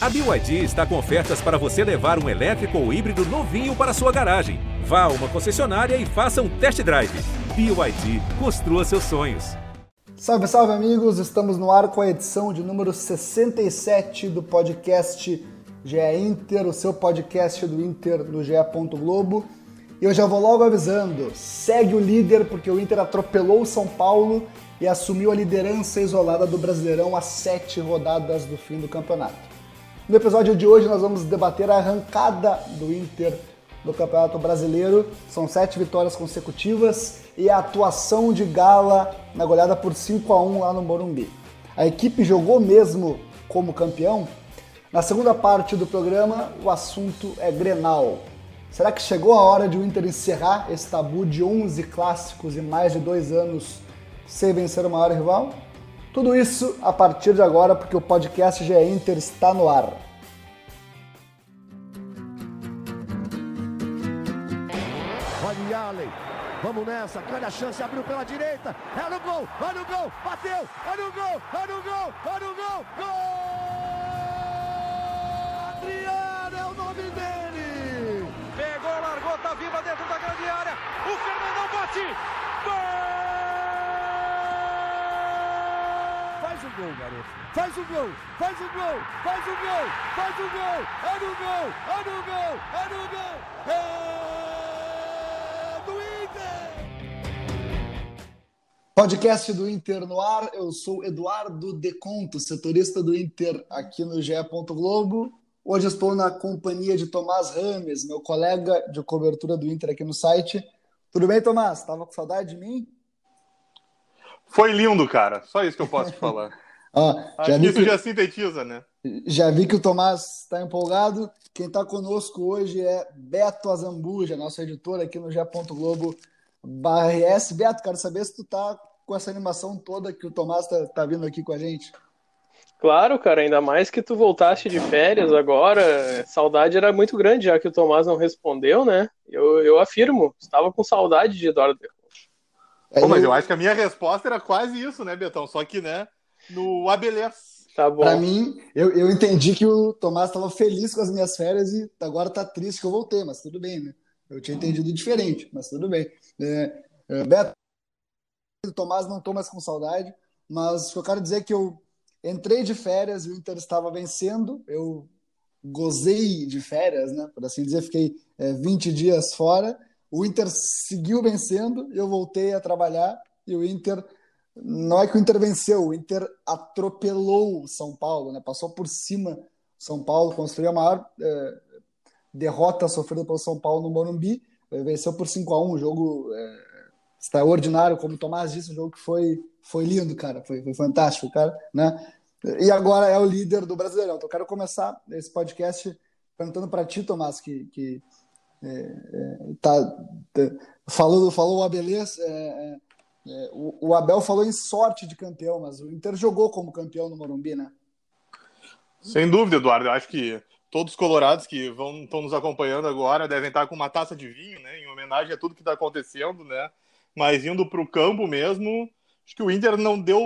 A BYD está com ofertas para você levar um elétrico ou híbrido novinho para sua garagem. Vá a uma concessionária e faça um test drive. BYD, construa seus sonhos. Salve, salve amigos! Estamos no ar com a edição de número 67 do podcast GE Inter, o seu podcast do Inter no GE. Globo. E eu já vou logo avisando: segue o líder porque o Inter atropelou o São Paulo e assumiu a liderança isolada do Brasileirão a sete rodadas do fim do campeonato. No episódio de hoje nós vamos debater a arrancada do Inter no Campeonato Brasileiro. São sete vitórias consecutivas e a atuação de Gala na goleada por 5 a 1 lá no Morumbi. A equipe jogou mesmo como campeão? Na segunda parte do programa, o assunto é Grenal. Será que chegou a hora de o Inter encerrar esse tabu de 11 clássicos e mais de dois anos sem vencer o maior rival? Tudo isso a partir de agora, porque o podcast GE Inter está no ar. Vamos nessa, grande a chance, abriu pela direita, é no gol, olha o gol, bateu, olha o gol, olha o gol, olha o gol, gol! Adriano é o nome dele! Pegou, largou, tá viva dentro da grande área, o Fernandão bate, gol! Faz o gol, garoto. Faz o gol, faz o gol, faz o gol, faz o gol. É no gol, é no gol, é no gol. É Podcast do Inter no ar. Eu sou Eduardo Deconto, setorista do Inter aqui no GE. Globo. Hoje estou na companhia de Tomás Rames, meu colega de cobertura do Inter aqui no site. Tudo bem, Tomás? Tava com saudade de mim? Foi lindo, cara. Só isso que eu posso te falar. ah, já isso que... já sintetiza, né? Já vi que o Tomás está empolgado. Quem está conosco hoje é Beto Azambuja, nosso editor aqui no G.Globo Globo BRS. Beto, quero saber se tu tá com essa animação toda que o Tomás tá, tá vindo aqui com a gente. Claro, cara, ainda mais que tu voltaste de férias agora. Saudade era muito grande, já que o Tomás não respondeu, né? Eu, eu afirmo, estava com saudade de Eduardo Pô, mas eu acho que a minha resposta era quase isso, né, Betão? Só que, né, no Abelés. Tá bom. Pra mim, eu, eu entendi que o Tomás estava feliz com as minhas férias e agora tá triste que eu voltei, mas tudo bem, né? Eu tinha entendido diferente, mas tudo bem. É, é, Beto, o Tomás não tô mais com saudade, mas eu quero dizer é que eu entrei de férias e o Inter estava vencendo, eu gozei de férias, né? Por assim dizer, fiquei é, 20 dias fora o Inter seguiu vencendo, eu voltei a trabalhar e o Inter não é que o Inter venceu, o Inter atropelou o São Paulo, né? Passou por cima São Paulo, construiu a maior é, derrota sofrida pelo São Paulo no Morumbi, venceu por 5 a 1 um jogo é, extraordinário, como o Tomás disse, um jogo que foi, foi lindo, cara, foi, foi fantástico, cara, né? E agora é o líder do Brasileirão. Então, eu quero começar esse podcast perguntando para ti, Tomás, que, que é, é, tá, tá, falou, falou o Abelês, é, é, é, o, o, Abel falou em sorte de campeão, mas o Inter jogou como campeão no Morumbi, né? Sem dúvida, Eduardo. Eu acho que todos os colorados que vão estão nos acompanhando agora devem estar com uma taça de vinho, né? Em homenagem a tudo que está acontecendo, né? Mas indo para o campo mesmo, acho que o Inter não deu,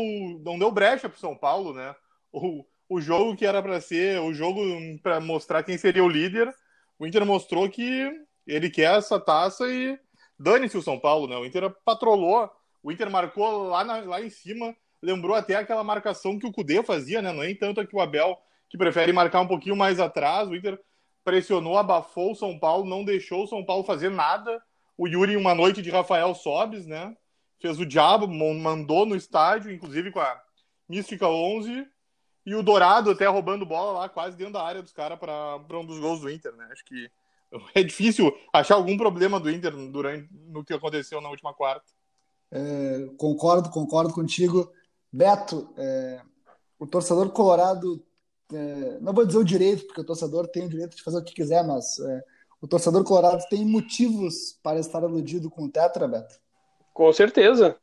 não deu brecha para o São Paulo, né? O, o jogo que era para ser o jogo para mostrar quem seria o líder o Inter mostrou que ele quer essa taça e dane-se o São Paulo, né? O Inter patrolou, o Inter marcou lá, na, lá em cima, lembrou até aquela marcação que o Cudê fazia, né? Não é tanto aqui o Abel, que prefere marcar um pouquinho mais atrás. O Inter pressionou, abafou o São Paulo, não deixou o São Paulo fazer nada. O Yuri, uma noite de Rafael Sobes, né? Fez o diabo, mandou no estádio, inclusive com a Mística 11. E o Dourado até roubando bola lá, quase dentro da área dos caras para um dos gols do Inter, né? Acho que é difícil achar algum problema do Inter durante no que aconteceu na última quarta. É, concordo, concordo contigo. Beto, é, o torcedor colorado, é, não vou dizer o direito, porque o torcedor tem o direito de fazer o que quiser, mas é, o torcedor colorado tem motivos para estar iludido com o Tetra, Beto? Com certeza.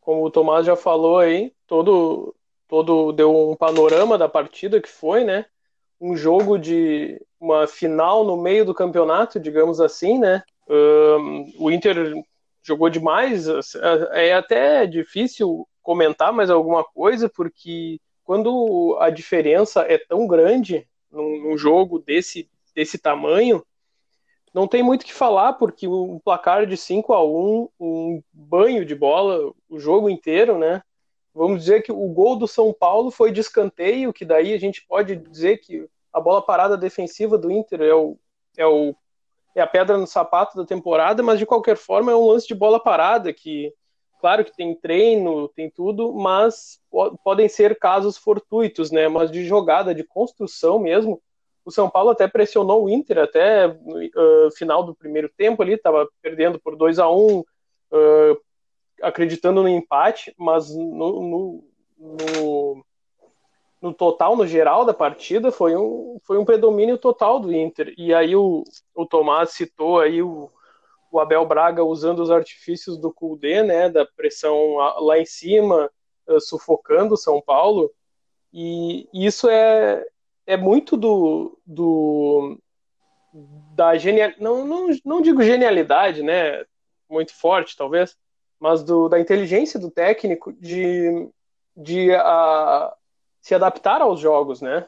Como o Tomás já falou aí, todo, todo deu um panorama da partida que foi, né? Um jogo de uma final no meio do campeonato, digamos assim, né? Um, o Inter jogou demais. É até difícil comentar mais alguma coisa, porque quando a diferença é tão grande num, num jogo desse, desse tamanho, não tem muito o que falar, porque um placar de 5 a 1 um banho de bola o jogo inteiro, né? Vamos dizer que o gol do São Paulo foi de escanteio, que daí a gente pode dizer que a bola parada defensiva do Inter é, o, é, o, é a pedra no sapato da temporada, mas de qualquer forma é um lance de bola parada, que claro que tem treino, tem tudo, mas podem ser casos fortuitos, né? Mas de jogada, de construção mesmo, o São Paulo até pressionou o Inter até uh, final do primeiro tempo ali, estava perdendo por 2 a 1 um, uh, acreditando no empate, mas no, no, no, no, total, no geral da partida, foi um, foi um predomínio total do Inter. E aí o, o Tomás citou aí o, o Abel Braga usando os artifícios do Kudê, né, da pressão lá em cima, uh, sufocando o São Paulo, e isso é, é muito do, do da genial não, não, não digo genialidade, né, muito forte talvez, mas do, da inteligência do técnico de, de a, se adaptar aos jogos, né?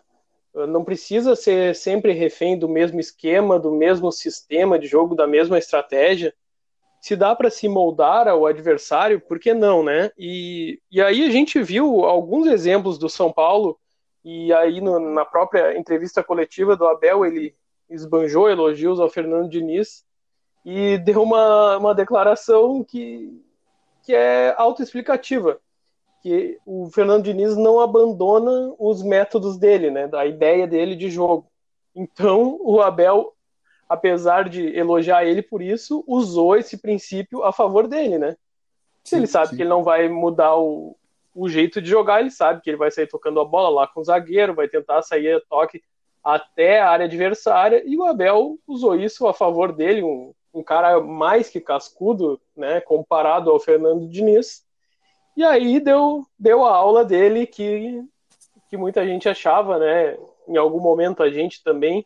Não precisa ser sempre refém do mesmo esquema, do mesmo sistema de jogo, da mesma estratégia. Se dá para se moldar ao adversário, por que não, né? E, e aí a gente viu alguns exemplos do São Paulo e aí, no, na própria entrevista coletiva do Abel, ele esbanjou elogios ao Fernando Diniz e deu uma, uma declaração que, que é autoexplicativa, que o Fernando Diniz não abandona os métodos dele, né, da ideia dele de jogo. Então, o Abel, apesar de elogiar ele por isso, usou esse princípio a favor dele, né? Se ele sabe sim. que ele não vai mudar o, o jeito de jogar, ele sabe que ele vai sair tocando a bola lá com o zagueiro, vai tentar sair a toque até a área adversária, e o Abel usou isso a favor dele, um, um cara mais que cascudo, né, comparado ao Fernando Diniz, e aí deu, deu a aula dele que, que muita gente achava, né, em algum momento a gente também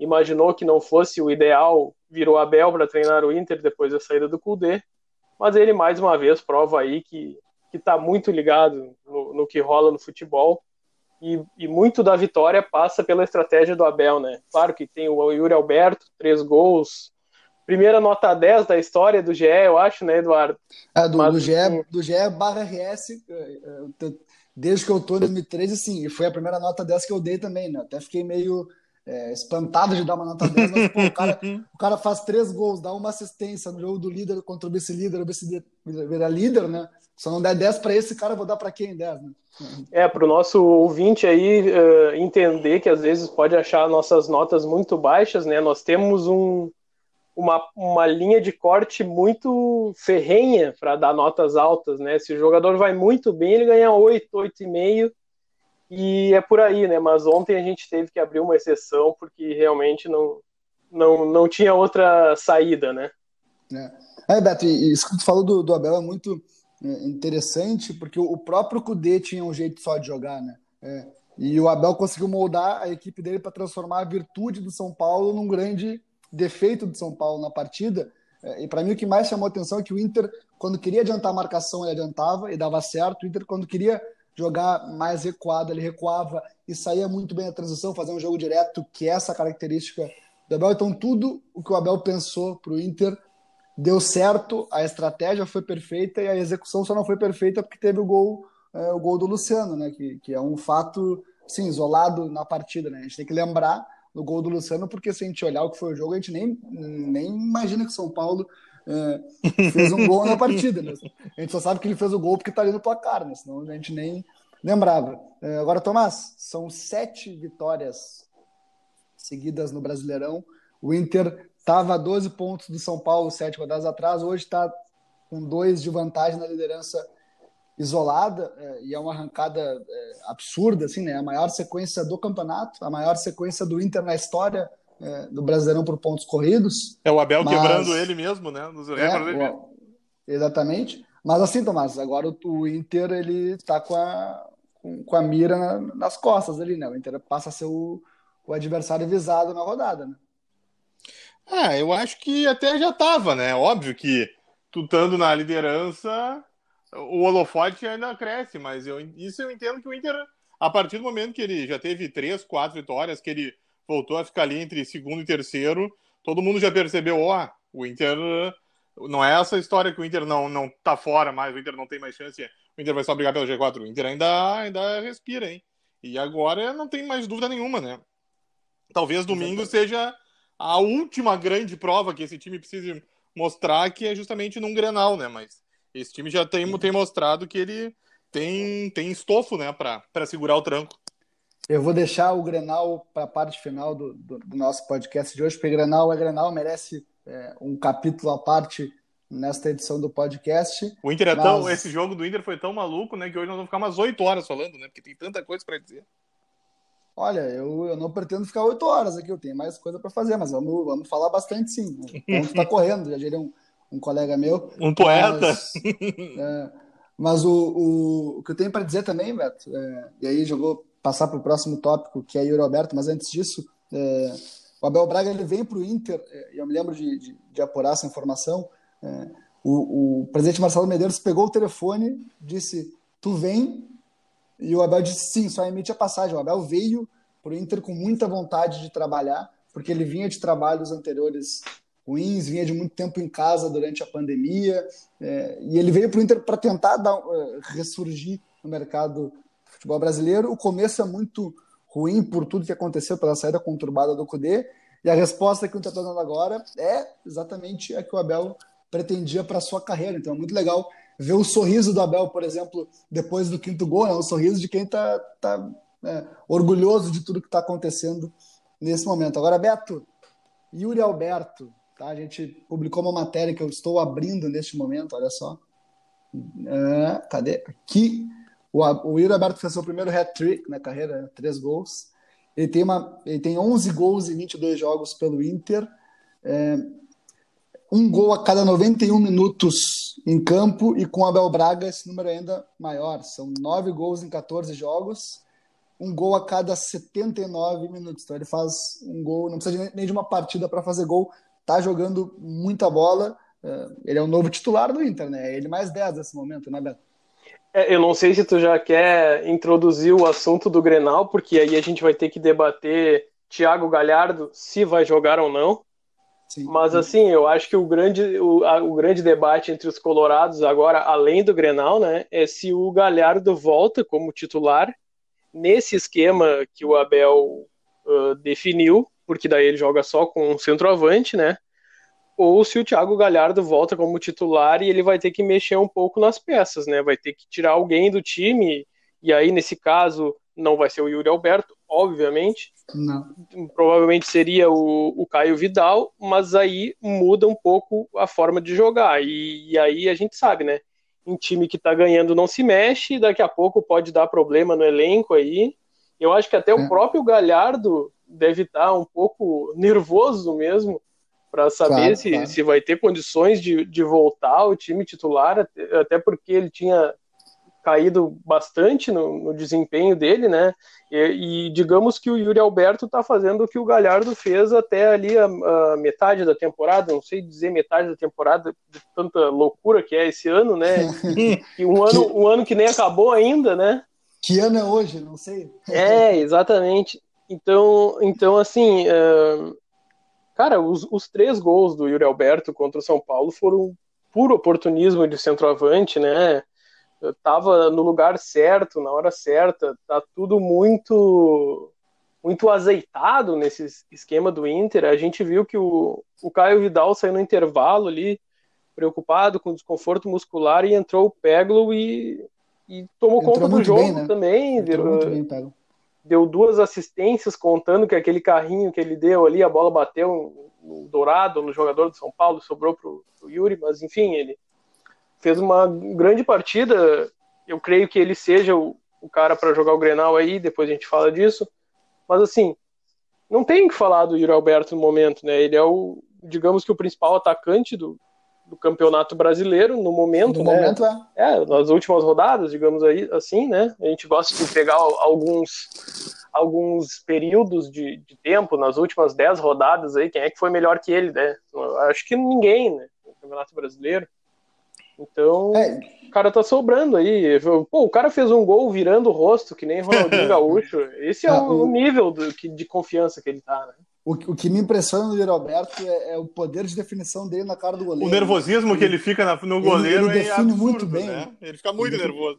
imaginou que não fosse o ideal, virou Abel para treinar o Inter depois da saída do Cudê, mas ele mais uma vez prova aí que que está muito ligado no, no, que rola no futebol. E, e, muito da vitória passa pela estratégia do Abel, né? Claro que tem o Yuri Alberto, três gols. Primeira nota 10 da história do GE, eu acho, né, Eduardo? É, do, Mas, do, GE, do GE barra RS, é, é, desde que eu tô em 2013, sim, e foi a primeira nota 10 que eu dei também, né? Até fiquei meio é, espantado de dar uma nota 10, mas pô, o, cara, o cara faz três gols, dá uma assistência no jogo do líder contra o vice-líder, o vice-líder vira líder, né? Se eu não der 10 para esse cara, eu vou dar para quem 10, né? É, para o nosso ouvinte aí uh, entender que às vezes pode achar nossas notas muito baixas, né? Nós temos um, uma, uma linha de corte muito ferrenha para dar notas altas, né? Se o jogador vai muito bem, ele ganha 8, 8,5 e é por aí, né? Mas ontem a gente teve que abrir uma exceção porque realmente não, não, não tinha outra saída, né? É, é Beto, e isso que tu falou do, do Abel é muito é, interessante, porque o próprio Cudê tinha um jeito só de jogar, né? É, e o Abel conseguiu moldar a equipe dele para transformar a virtude do São Paulo num grande defeito do São Paulo na partida. É, e para mim o que mais chamou atenção é que o Inter, quando queria adiantar a marcação, ele adiantava e dava certo. O Inter, quando queria jogar mais recuado, ele recuava e saía muito bem a transição, fazer um jogo direto, que é essa característica do Abel. Então, tudo o que o Abel pensou para o Inter deu certo, a estratégia foi perfeita e a execução só não foi perfeita porque teve o gol, é, o gol do Luciano, né? Que, que é um fato, sim, isolado na partida, né? A gente tem que lembrar do gol do Luciano, porque se a gente olhar o que foi o jogo, a gente nem, nem imagina que São Paulo é, fez um gol na partida, né? A gente só sabe que ele fez o gol porque tá ali no placar, né? Senão a gente nem lembrava. É, agora, Tomás, são sete vitórias seguidas no Brasileirão. O Inter Estava a 12 pontos do São Paulo sete rodadas atrás, hoje está com dois de vantagem na liderança isolada, é, e é uma arrancada é, absurda, assim, né? A maior sequência do campeonato, a maior sequência do Inter na história é, do Brasileirão por pontos corridos. É o Abel mas... quebrando ele mesmo, né? Nos é, o... Exatamente. Mas assim, Tomás, agora o, o Inter ele está com a, com, com, a mira na, nas costas ali, né? O Inter passa a ser o, o adversário visado na rodada, né? Ah, eu acho que até já estava, né? Óbvio que tu estando na liderança, o holofote ainda cresce, mas eu, isso eu entendo que o Inter a partir do momento que ele já teve três, quatro vitórias, que ele voltou a ficar ali entre segundo e terceiro, todo mundo já percebeu, ó, oh, o Inter não é essa história que o Inter não, não tá fora mais, o Inter não tem mais chance, o Inter vai só brigar pelo G4. O Inter ainda, ainda respira, hein? E agora não tem mais dúvida nenhuma, né? Talvez domingo seja a última grande prova que esse time precisa mostrar, que é justamente num Grenal, né? Mas esse time já tem, tem mostrado que ele tem, tem estofo, né, para segurar o tranco. Eu vou deixar o Grenal para a parte final do, do, do, nosso podcast de hoje, porque Grenal é Grenal, merece é, um capítulo à parte nesta edição do podcast. O Inter é mas... tão, esse jogo do Inter foi tão maluco, né, que hoje nós vamos ficar umas oito horas falando, né, porque tem tanta coisa para dizer. Olha, eu, eu não pretendo ficar oito horas aqui, eu tenho mais coisa para fazer, mas vamos, vamos falar bastante sim. O ponto está correndo, já diria um, um colega meu. Um poeta. Mas, é, mas o, o, o, que eu tenho para dizer também, Beto, é, e aí já vou passar para o próximo tópico, que é Yuri Alberto, mas antes disso, é, o Abel Braga ele vem para o Inter, é, e eu me lembro de, de, de apurar essa informação, é, o, o, presidente Marcelo Medeiros pegou o telefone, disse, tu vem, e o Abel disse sim, só emite a passagem. O Abel veio para o Inter com muita vontade de trabalhar, porque ele vinha de trabalhos anteriores ruins, vinha de muito tempo em casa durante a pandemia, é, e ele veio para o Inter para tentar dar, uh, ressurgir no mercado do futebol brasileiro. O começo é muito ruim por tudo que aconteceu pela saída conturbada do Cudê, e a resposta que o Inter está dando agora é exatamente a que o Abel pretendia para sua carreira. Então é muito legal ver o sorriso do Abel, por exemplo, depois do quinto gol, né? o sorriso de quem está tá, é, orgulhoso de tudo que está acontecendo nesse momento. Agora, Beto, Yuri Alberto, Tá? A gente publicou uma matéria que eu estou abrindo neste momento, olha só. É, cadê? Aqui. O, o Yuri Alberto fez seu primeiro hat-trick na carreira, três gols. Ele tem, uma, ele tem 11 gols em 22 jogos pelo Inter. É, um gol a cada 91 minutos em campo e com Abel Braga esse número é ainda maior. São nove gols em 14 jogos, um gol a cada 79 minutos. Então ele faz um gol, não precisa nem de uma partida para fazer gol, tá jogando muita bola. É, ele é o novo titular do Inter, né? É ele mais 10 nesse momento, né, Beto? É, eu não sei se tu já quer introduzir o assunto do Grenal, porque aí a gente vai ter que debater Thiago Galhardo se vai jogar ou não. Sim, Mas assim, eu acho que o grande, o, a, o grande debate entre os colorados agora, além do Grenal, né, é se o Galhardo volta como titular nesse esquema que o Abel uh, definiu, porque daí ele joga só com um centroavante, né? Ou se o Thiago Galhardo volta como titular e ele vai ter que mexer um pouco nas peças, né? Vai ter que tirar alguém do time, e aí nesse caso não vai ser o Yuri Alberto, obviamente. Não. Provavelmente seria o, o Caio Vidal, mas aí muda um pouco a forma de jogar. E, e aí a gente sabe, né? Um time que tá ganhando não se mexe, daqui a pouco pode dar problema no elenco aí. Eu acho que até é. o próprio Galhardo deve estar um pouco nervoso mesmo para saber claro, se, claro. se vai ter condições de, de voltar ao time titular, até, até porque ele tinha caído bastante no, no desempenho dele, né? E, e, digamos que o Yuri Alberto está fazendo o que o Galhardo fez até ali a, a, metade da temporada, não sei dizer metade da temporada, de tanta loucura que é esse ano, né? e um ano, um ano que nem acabou ainda, né? Que ano é hoje? Não sei. É, exatamente. Então, então assim, uh, cara, os, os, três gols do Yuri Alberto contra o São Paulo foram puro oportunismo de centroavante, né? Tava no lugar certo, na hora certa, tá tudo muito muito azeitado nesse esquema do Inter. A gente viu que o, o Caio Vidal saiu no intervalo ali, preocupado com desconforto muscular, e entrou o Peglo e, e tomou entrou conta do jogo bem, né? também. Entrou muito bem, deu duas assistências, contando que aquele carrinho que ele deu ali, a bola bateu no Dourado, no jogador do São Paulo, sobrou pro, pro Yuri, mas enfim, ele fez uma grande partida. Eu creio que ele seja o, o cara para jogar o Grenal aí, depois a gente fala disso. Mas assim, não tem que falar do Yuri Alberto no momento, né? Ele é o, digamos que o principal atacante do, do Campeonato Brasileiro no momento, no né? momento é. é. nas últimas rodadas, digamos aí, assim, né? A gente gosta de pegar alguns alguns períodos de, de tempo nas últimas dez rodadas aí, quem é que foi melhor que ele, né? Acho que ninguém, né? No Campeonato Brasileiro. Então, é. o cara tá sobrando aí. Pô, o cara fez um gol virando o rosto, que nem Ronaldinho Gaúcho. Esse é ah, o, o nível do, de confiança que ele tá, né? O, o que me impressiona no Roberto é, é, o poder de definição dele na cara do goleiro. O nervosismo que ele fica na, no goleiro ele, ele é define absurdo, muito bem. Né? Ele fica muito ele, nervoso.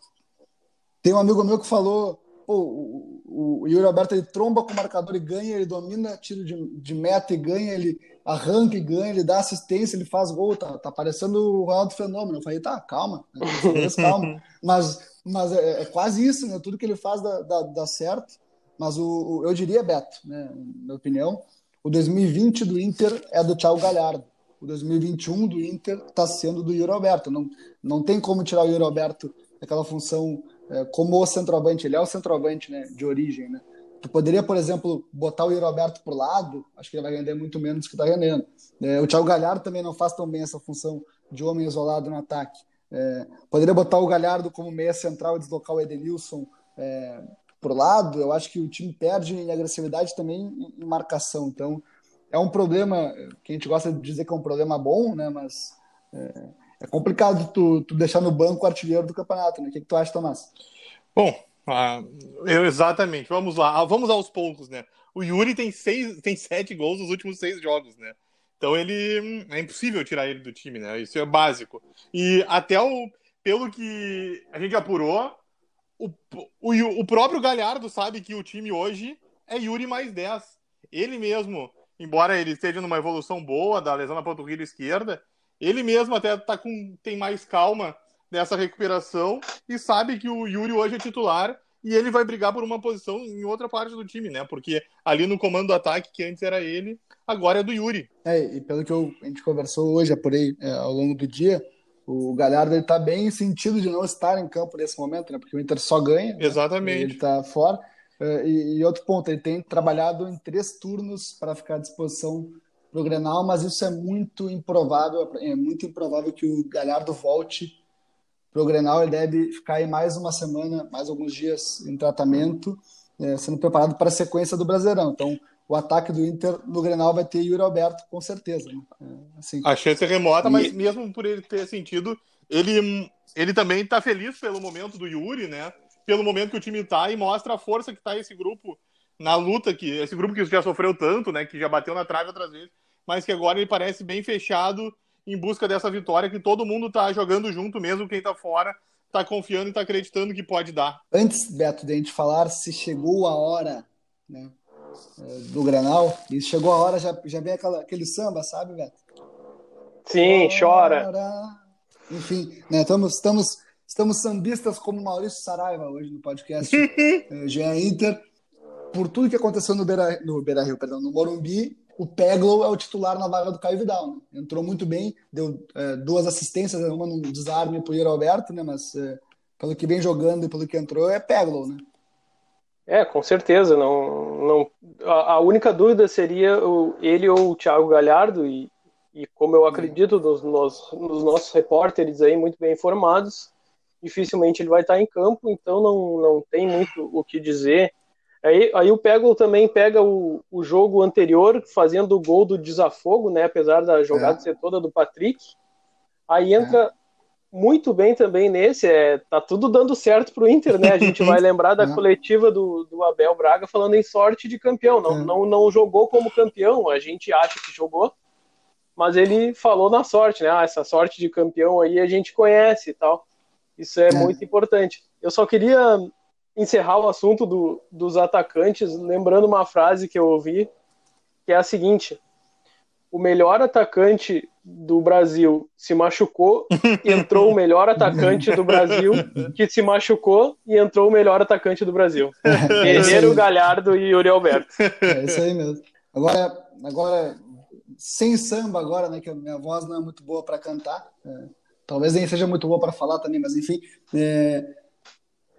Tem um amigo meu que falou Pô, o, o, Yuri Alberto ele tromba com o marcador e ganha, ele domina tiro de, de meta e ganha, ele arranca e ganha, ele dá assistência, ele faz gol, tá, tá parecendo o Ronaldo Fenômeno. Eu falei, tá, calma, né? calma. Mas, mas é, é, quase isso, né? Tudo que ele faz dá, dá, dá certo. Mas o, o, eu diria, Beto, né, na minha opinião, o 2020 do Inter é do Thiago Galhardo. O 2021 do Inter está sendo do Yuri Alberto. Não, não tem como tirar o Yuri Alberto daquela função como o centroavante, ele é o centroavante né, de origem, né? Tu poderia, por exemplo, botar o Yuri Alberto pro lado, acho que ele vai render muito menos do que está rendendo. É, o Thiago Galhardo também não faz tão bem essa função de homem isolado no ataque. É, poderia botar o Galhardo como meia central e deslocar o Edenilson é, pro lado. Eu acho que o time perde em agressividade também em marcação. Então, é um problema que a gente gosta de dizer que é um problema bom, né? Mas é, é complicado tu, tu, deixar no banco o artilheiro do campeonato, né? O que, que tu acha, Tomás? Bom, ah, eu exatamente. Vamos lá, ah, vamos aos poucos, né? O Yuri tem seis, tem sete gols nos últimos seis jogos, né? Então ele é impossível tirar ele do time, né? Isso é básico. E até o pelo que a gente apurou, o, o, o próprio Galhardo sabe que o time hoje é Yuri mais 10. Ele mesmo, embora ele esteja numa evolução boa da lesão na panturrilha esquerda, ele mesmo até tá com, tem mais calma nessa recuperação e sabe que o Yuri hoje é titular e ele vai brigar por uma posição em outra parte do time, né? Porque ali no comando do ataque, que antes era ele, agora é do Yuri. É, e pelo que eu, a gente conversou hoje, apurei é, ao longo do dia, o Galhardo ele tá bem em sentido de não estar em campo nesse momento, né? Porque o Inter só ganha. Né? Exatamente. Né? Ele tá fora. É, e, e, outro ponto, ele tem trabalhado em três turnos para ficar à disposição para o Grenal, mas isso é muito improvável, é muito improvável que o Galhardo volte para o Grenal. Ele deve ficar aí mais uma semana, mais alguns dias em tratamento, é, sendo preparado para a sequência do Brasileirão. Então, o ataque do Inter no Grenal vai ter Yuri Alberto, com certeza. Né? É, assim. A chance é remota, e... mas mesmo por ele ter sentido, ele, ele também está feliz pelo momento do Yuri, né? Pelo momento que o time está e mostra a força que está esse grupo na luta que esse grupo que já sofreu tanto, né, que já bateu na trave outras vezes, mas que agora ele parece bem fechado em busca dessa vitória que todo mundo está jogando junto mesmo quem está fora está confiando e está acreditando que pode dar. Antes, Beto, de a gente falar se chegou a hora, né, é, do Granal, e chegou a hora, já, já vem aquela, aquele samba, sabe, Beto? Sim, chora. Enfim, né, estamos, estamos, estamos sambistas como Maurício Saraiva hoje no podcast GE Inter por tudo que aconteceu no Beira, no Beira Rio, perdão, no Morumbi, o Peglo é o titular na vaga do Caio Vidal. Né? Entrou muito bem, deu é, duas assistências, uma num desarme para o Alberto, né? mas é, pelo que vem jogando e pelo que entrou, é Peglo, né? É, com certeza. Não, não, a, a única dúvida seria o, ele ou o Thiago Galhardo, e, e como eu acredito nos, nos, nos nossos repórteres aí muito bem informados, dificilmente ele vai estar em campo, então não, não tem muito o que dizer. Aí, aí o Pego também pega o, o jogo anterior, fazendo o gol do desafogo, né? Apesar da jogada é. ser toda do Patrick. Aí entra é. muito bem também nesse. É, tá tudo dando certo pro Inter, né? A gente vai lembrar da é. coletiva do, do Abel Braga falando em sorte de campeão. Não, é. não, não jogou como campeão, a gente acha que jogou, mas ele falou na sorte, né? Ah, essa sorte de campeão aí a gente conhece e tal. Isso é, é. muito importante. Eu só queria encerrar o assunto do, dos atacantes, lembrando uma frase que eu ouvi, que é a seguinte: o melhor atacante do Brasil se machucou e entrou o melhor atacante do Brasil que se machucou e entrou o melhor atacante do Brasil. É Guerreiro, Galhardo e Yuri Alberto. É isso aí mesmo. Agora, agora sem samba agora, né, que a minha voz não é muito boa para cantar. É, talvez nem seja muito boa para falar também, mas enfim, é,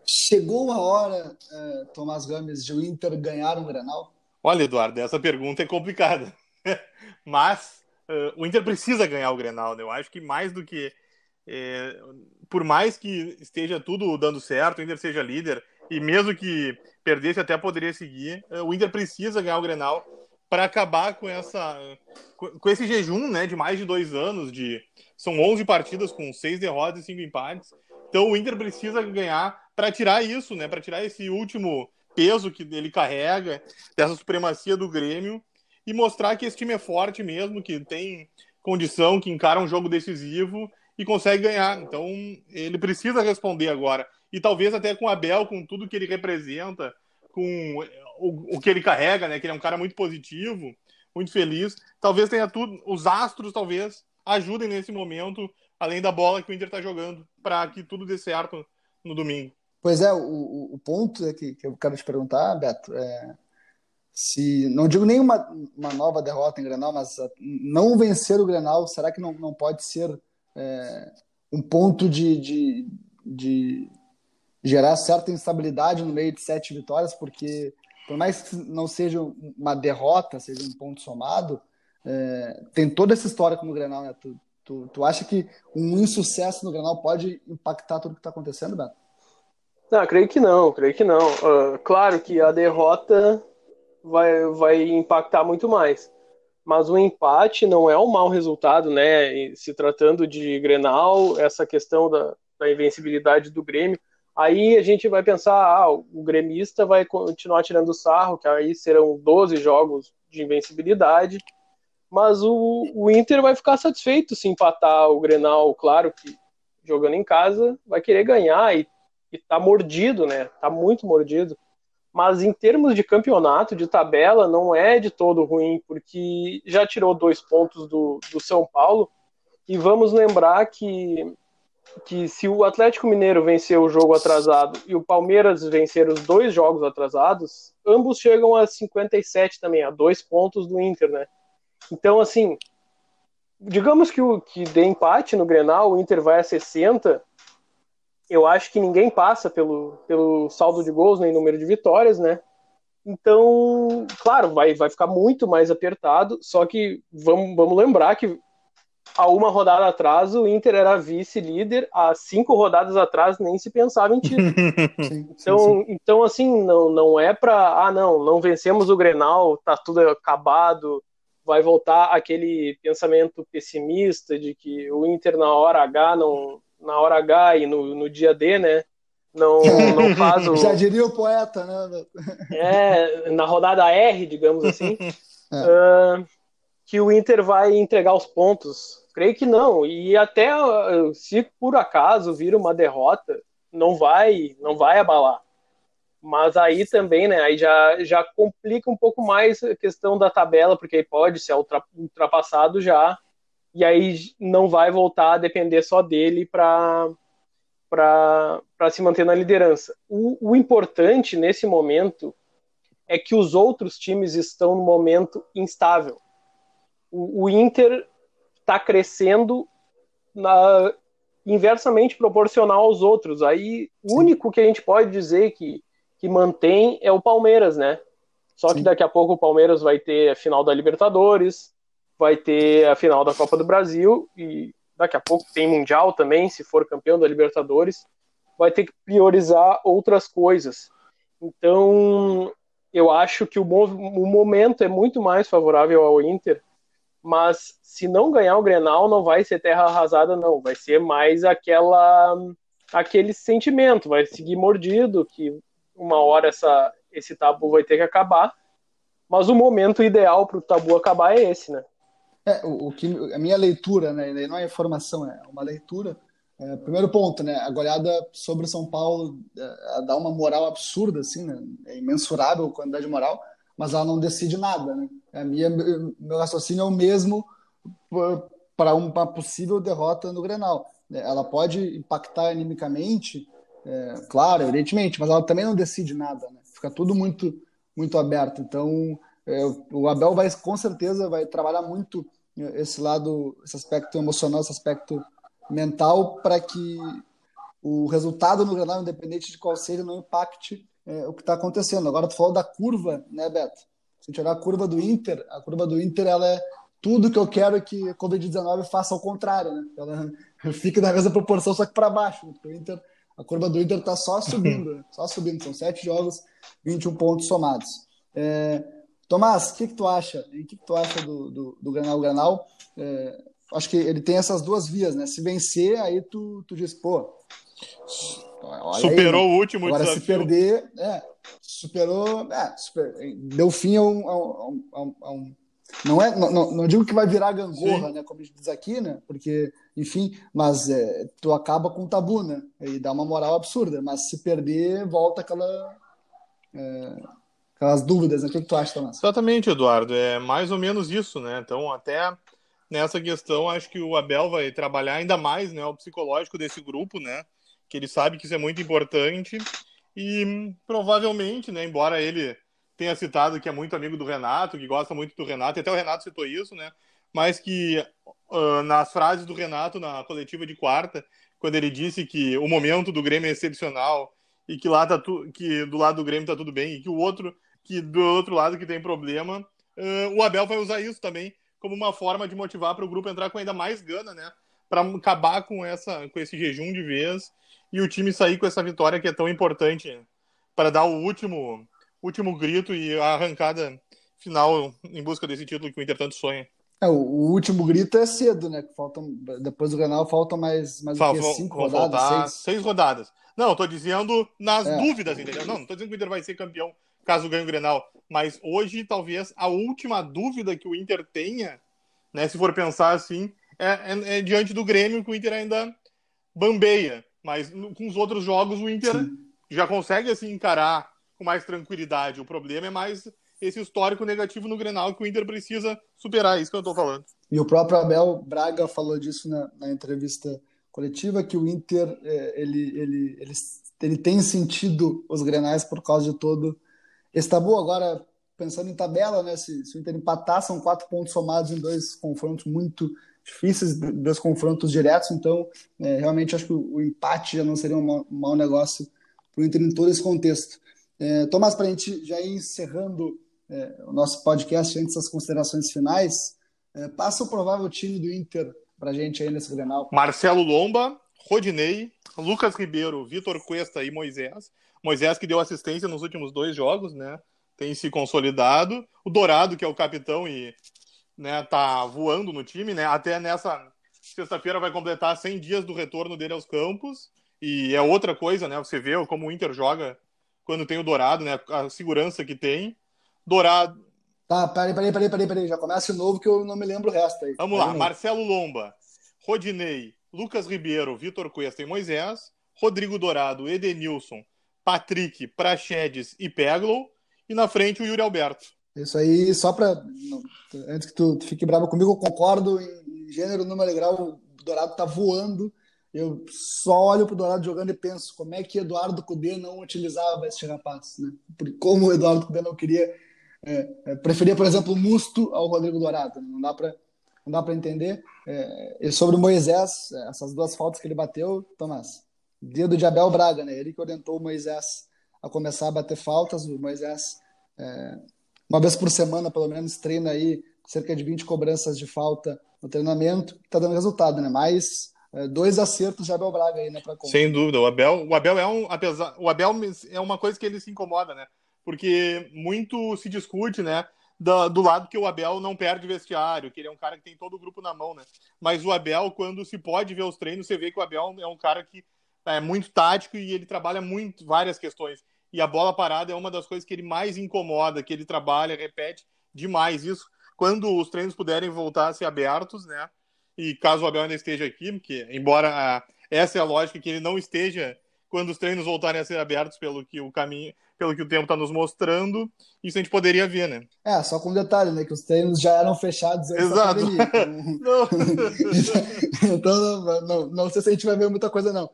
Chegou a hora, uh, Tomás Gomes, de o Inter ganhar um Granal? Olha, Eduardo, essa pergunta é complicada. Mas uh, o Inter precisa ganhar o Grenal, né? Eu acho que mais do que. É, por mais que esteja tudo dando certo, o Inter seja líder, e mesmo que perdesse, até poderia seguir, uh, o Inter precisa ganhar o Grenal para acabar com essa com esse jejum, né, de mais de dois anos de são 11 partidas com seis derrotas e cinco empates. Então o Inter precisa ganhar para tirar isso, né, para tirar esse último peso que ele carrega dessa supremacia do Grêmio e mostrar que esse time é forte mesmo, que tem condição, que encara um jogo decisivo e consegue ganhar. Então ele precisa responder agora e talvez até com o Abel, com tudo que ele representa, com o, o que ele carrega, né, que ele é um cara muito positivo, muito feliz. Talvez tenha tudo, os astros talvez ajudem nesse momento, além da bola que o Inter está jogando, para que tudo dê certo no domingo. Pois é, o, o ponto é que, que eu quero te perguntar, Beto, é se não digo nem uma, nova derrota em Grenal, mas não vencer o Grenal, será que não, não pode ser é, um ponto de, de, de gerar certa instabilidade no meio de sete vitórias? Porque por mais que não seja uma derrota, seja um ponto somado, é, tem toda essa história como o Grenal, né? Tu, tu, tu acha que um insucesso no Grenal pode impactar tudo que está acontecendo, Beto? Não, creio que não, creio que não. Uh, claro que a derrota vai, vai impactar muito mais. Mas o empate não é um mau resultado, né? Se tratando de Grenal, essa questão da, da invencibilidade do Grêmio, aí a gente vai pensar, ah, o gremista vai continuar tirando sarro, que aí serão 12 jogos de invencibilidade, mas o, o Inter vai ficar satisfeito se empatar o Grenal, claro que jogando em casa, vai querer ganhar e, e tá mordido, né? Tá muito mordido. Mas em termos de campeonato, de tabela, não é de todo ruim, porque já tirou dois pontos do, do São Paulo. E vamos lembrar que, que se o Atlético Mineiro vencer o jogo atrasado e o Palmeiras vencer os dois jogos atrasados, ambos chegam a 57 também, a dois pontos do Inter, né? Então, assim, digamos que, o, que dê empate no Grenal, o Inter vai a 60, eu acho que ninguém passa pelo, pelo saldo de gols nem número de vitórias, né? Então, claro, vai, vai ficar muito mais apertado, só que vamos, vamos lembrar que a uma rodada atrás o Inter era vice-líder, há cinco rodadas atrás nem se pensava em título. Sim, então, sim, sim. então, assim, não, não é para, ah, não, não vencemos o Grenal, tá tudo acabado, vai voltar aquele pensamento pessimista de que o Inter na hora H não na hora H e no, no dia D, né? Não, não faz o. Já diria o poeta, né? É, na rodada R, digamos assim, é. uh, que o Inter vai entregar os pontos. Creio que não. E até se por acaso vir uma derrota, não vai, não vai abalar. Mas aí também, né, aí já, já complica um pouco mais a questão da tabela, porque aí pode ser ultrapassado já, e aí não vai voltar a depender só dele para para se manter na liderança. O, o importante nesse momento é que os outros times estão no momento instável. O, o Inter está crescendo na, inversamente proporcional aos outros. Aí o único que a gente pode dizer que que mantém é o Palmeiras, né? Só Sim. que daqui a pouco o Palmeiras vai ter a final da Libertadores, vai ter a final da Copa do Brasil e daqui a pouco tem Mundial também, se for campeão da Libertadores, vai ter que priorizar outras coisas. Então, eu acho que o, o momento é muito mais favorável ao Inter, mas se não ganhar o Grenal, não vai ser terra arrasada, não. Vai ser mais aquela aquele sentimento, vai seguir mordido, que uma hora essa, esse tabu vai ter que acabar, mas o momento ideal para o tabu acabar é esse, né? É, o, o, que a minha leitura, né, não é informação, é uma leitura. É, primeiro ponto, né, a goleada sobre o São Paulo é, dá uma moral absurda, assim, né, é imensurável a quantidade de moral, mas ela não decide nada, né? A minha, meu raciocínio é o mesmo para uma possível derrota no Grenal. Ela pode impactar animicamente é, claro, evidentemente, mas ela também não decide nada, né? Fica tudo muito, muito aberto. Então, é, o Abel vai com certeza vai trabalhar muito é, esse lado, esse aspecto emocional, esse aspecto mental, para que o resultado no Granal, independente de qual seja, não impacte é, o que está acontecendo. Agora, tu falou da curva, né, Beto? Se a gente olhar a curva do Inter, a curva do Inter ela é tudo que eu quero que a Covid-19 faça ao contrário, né? Ela fica na mesma proporção, só que para baixo. Né? O Inter a curva do Inter está só subindo, só subindo. São sete jogos, 21 pontos somados. É, Tomás, o que, que tu acha? O que, que tu acha do, do, do Granal? Granal, é, acho que ele tem essas duas vias, né? Se vencer, aí tu, tu diz, pô. Superou aí, né? o último Agora, desafio. se perder, é, superou, é, super, deu fim a um, a um, a um não, é, não, não, digo que vai virar gangorra, Sim. né? Como a gente diz aqui, né? Porque, enfim, mas é, tu acaba com o tabu, né? E dá uma moral absurda. Mas se perder, volta aquela. É, aquelas dúvidas, né? O que, que tu acha, Tomás? Exatamente, Eduardo. É mais ou menos isso, né? Então, até nessa questão, acho que o Abel vai trabalhar ainda mais né, o psicológico desse grupo, né? Que ele sabe que isso é muito importante. E provavelmente, né, embora ele tenha citado que é muito amigo do Renato, que gosta muito do Renato, e até o Renato citou isso, né? Mas que uh, nas frases do Renato na coletiva de quarta, quando ele disse que o momento do Grêmio é excepcional e que lá tá tu, que do lado do Grêmio tá tudo bem e que o outro que do outro lado que tem problema, uh, o Abel vai usar isso também como uma forma de motivar para o grupo entrar com ainda mais gana, né? Para acabar com essa com esse jejum de vez e o time sair com essa vitória que é tão importante para dar o último último grito e a arrancada final em busca desse título que o Inter tanto sonha. É, o, o, último grito é cedo, né? Faltam, depois do Granal faltam mais, mais Fal, cinco rodadas, seis. seis. rodadas. Não, tô dizendo nas é. dúvidas, entendeu? Não, não tô dizendo que o Inter vai ser campeão caso ganhe o Grenal, mas hoje talvez a última dúvida que o Inter tenha, né, se for pensar assim, é, é, é diante do Grêmio que o Inter ainda bambeia, mas com os outros jogos o Inter Sim. já consegue assim encarar com mais tranquilidade. O problema é mais esse histórico negativo no Grenal que o Inter precisa superar, é isso que eu estou falando. E o próprio Abel Braga falou disso na, na entrevista coletiva, que o Inter é, ele, ele, ele, ele tem sentido os Grenais por causa de todo esse tabu. Agora, pensando em tabela, né, se, se o Inter empatar, são quatro pontos somados em dois confrontos muito difíceis, dois confrontos diretos, então é, realmente acho que o, o, empate já não seria um mau, um mau negócio para o Inter em todo esse contexto. É, Tomás, para a gente já ir encerrando é, o nosso podcast antes das considerações finais, é, passa o provável time do Inter para a gente aí nesse Grenal. Marcelo Lomba, Rodinei, Lucas Ribeiro, Vitor Cuesta e Moisés. Moisés que deu assistência nos últimos dois jogos, né? Tem se consolidado. O Dourado, que é o capitão e né, tá voando no time, né? Até nessa sexta-feira vai completar 100 dias do retorno dele aos campos. E é outra coisa, né? Você vê como o Inter joga quando tem o Dourado, né? A segurança que tem. Dourado. Tá, peraí, peraí, peraí, peraí, peraí. Já começa de novo que eu não me lembro o resto aí. Vamos lá. Marcelo Lomba, Rodinei, Lucas Ribeiro, Vitor Cuesta e Moisés, Rodrigo Dourado, Edenilson, Patrick, Prachedes e Peglow. E na frente o Yuri Alberto. Isso aí, só para Antes que tu, tu fique bravo comigo, eu concordo em gênero, número e grau. O Dourado tá voando eu só olho para o Dourado jogando e penso como é que Eduardo Cudê não utilizava esse rapaz, né? Como o Eduardo Cudê não queria, é, é, preferia, por exemplo, o Musto ao Rodrigo Dourado, não dá para não dá para entender. É, e sobre o Moisés, é, essas duas faltas que ele bateu, Tomás, dedo de Abel Braga, né? Ele que orientou o Moisés a começar a bater faltas, o Moisés é, uma vez por semana, pelo menos, treina aí cerca de 20 cobranças de falta no treinamento, está dando resultado, né? Mas é, dois acertos de Abel Braga aí, né? Pra Sem dúvida. O Abel, o Abel é um. Apesar, o Abel é uma coisa que ele se incomoda, né? Porque muito se discute, né? Do, do, lado que o Abel não perde vestiário, que ele é um cara que tem todo o grupo na mão, né? Mas o Abel, quando se pode ver os treinos, você vê que o Abel é um cara que é muito tático e ele trabalha muito várias questões. E a bola parada é uma das coisas que ele mais incomoda, que ele trabalha, repete demais isso. Quando os treinos puderem voltar a ser abertos, né? E caso o Abel ainda esteja aqui, porque embora a, essa é a lógica que ele não esteja quando os treinos voltarem a ser abertos pelo que o caminho, pelo que o tempo está nos mostrando, isso a gente poderia ver, né? É, só com um detalhe, né? Que os treinos já eram fechados Exato. Então, então não, não, não, sei se a gente vai ver muita coisa, não.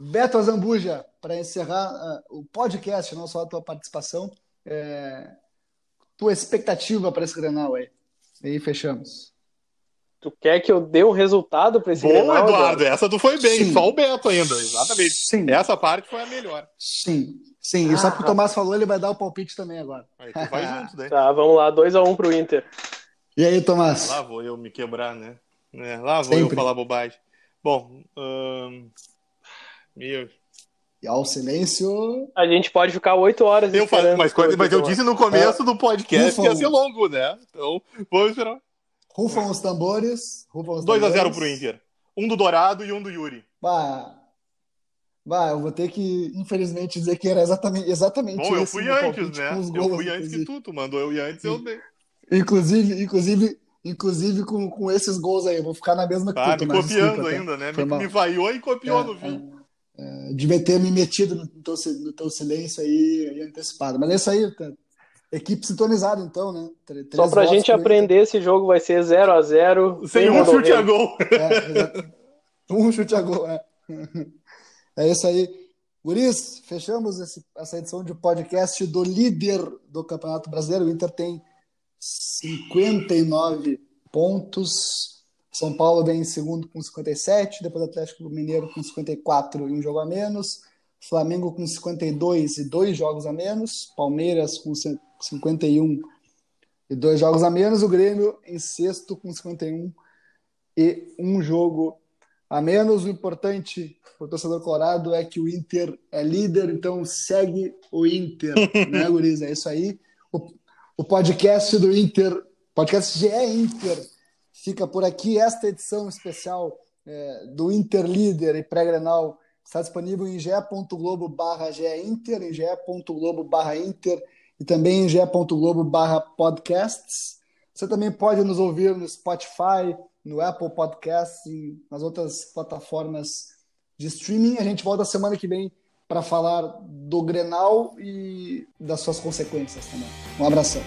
Beto Azambuja, para encerrar uh, o podcast, não só a tua participação, é, tua expectativa para esse Grenal aí. E aí fechamos. Tu quer que eu dê um resultado para esse Bom, Grenal, Eduardo, essa tu foi bem, Sim. só o Beto ainda, exatamente. Sim. Essa parte foi a melhor. Sim, Sim, ah, e só que o Tomás falou, ele vai dar o palpite também agora. Aí tu vai junto, né? Tá, vamos lá, 2x1 um pro Inter. E aí, Tomás? Lá vou eu me quebrar, né? É, lá vou Sempre. eu falar bobagem. Bom, hum... meu... ao silêncio. A gente pode ficar oito horas eu falei, mas, coisa, mas eu disse no começo é, do podcast rufam, que ia ser longo, né? Então, vamos esperar. Rufam os tambores. Rufam os 2x0 pro Inter. Um do Dourado e um do Yuri. Bah, bah, eu vou ter que, infelizmente, dizer que era exatamente, exatamente Bom, eu fui antes, né? Gols, eu fui antes inclusive. que tu, tu mandou eu ir antes, eu dei. Inclusive, inclusive, inclusive com, com esses gols aí, eu vou ficar na mesma tá, que tu, me copiando desculpa, ainda, né? Me, me vaiou e copiou é, no vídeo. É. É, devia ter me metido no teu, no teu silêncio aí, aí, antecipado. Mas é isso aí, tá. equipe sintonizada então, né? Três Só pra gente aprender, esse jogo vai ser 0 a 0 Sem um chute a gol. É, um chute a gol, é. É isso aí. Guris, fechamos esse, essa edição de podcast do líder do Campeonato Brasileiro. O Inter tem 59 pontos. São Paulo vem em segundo com 57, depois Atlético Mineiro com 54 e um jogo a menos, Flamengo com 52 e dois jogos a menos, Palmeiras com 51 e dois jogos a menos, o Grêmio em sexto com 51 e um jogo a menos. O importante para o torcedor colorado é que o Inter é líder, então segue o Inter, né, Guriz? É isso aí. O, o podcast do Inter, podcast GE Inter, fica por aqui. Esta edição especial é, do Interlíder e pré-grenal está disponível em ge.globo barra geinter, em ge.globo barra inter e também em ge.globo barra podcasts. Você também pode nos ouvir no Spotify, no Apple Podcasts e nas outras plataformas de streaming. A gente volta semana que vem para falar do Grenal e das suas consequências também. Um abração.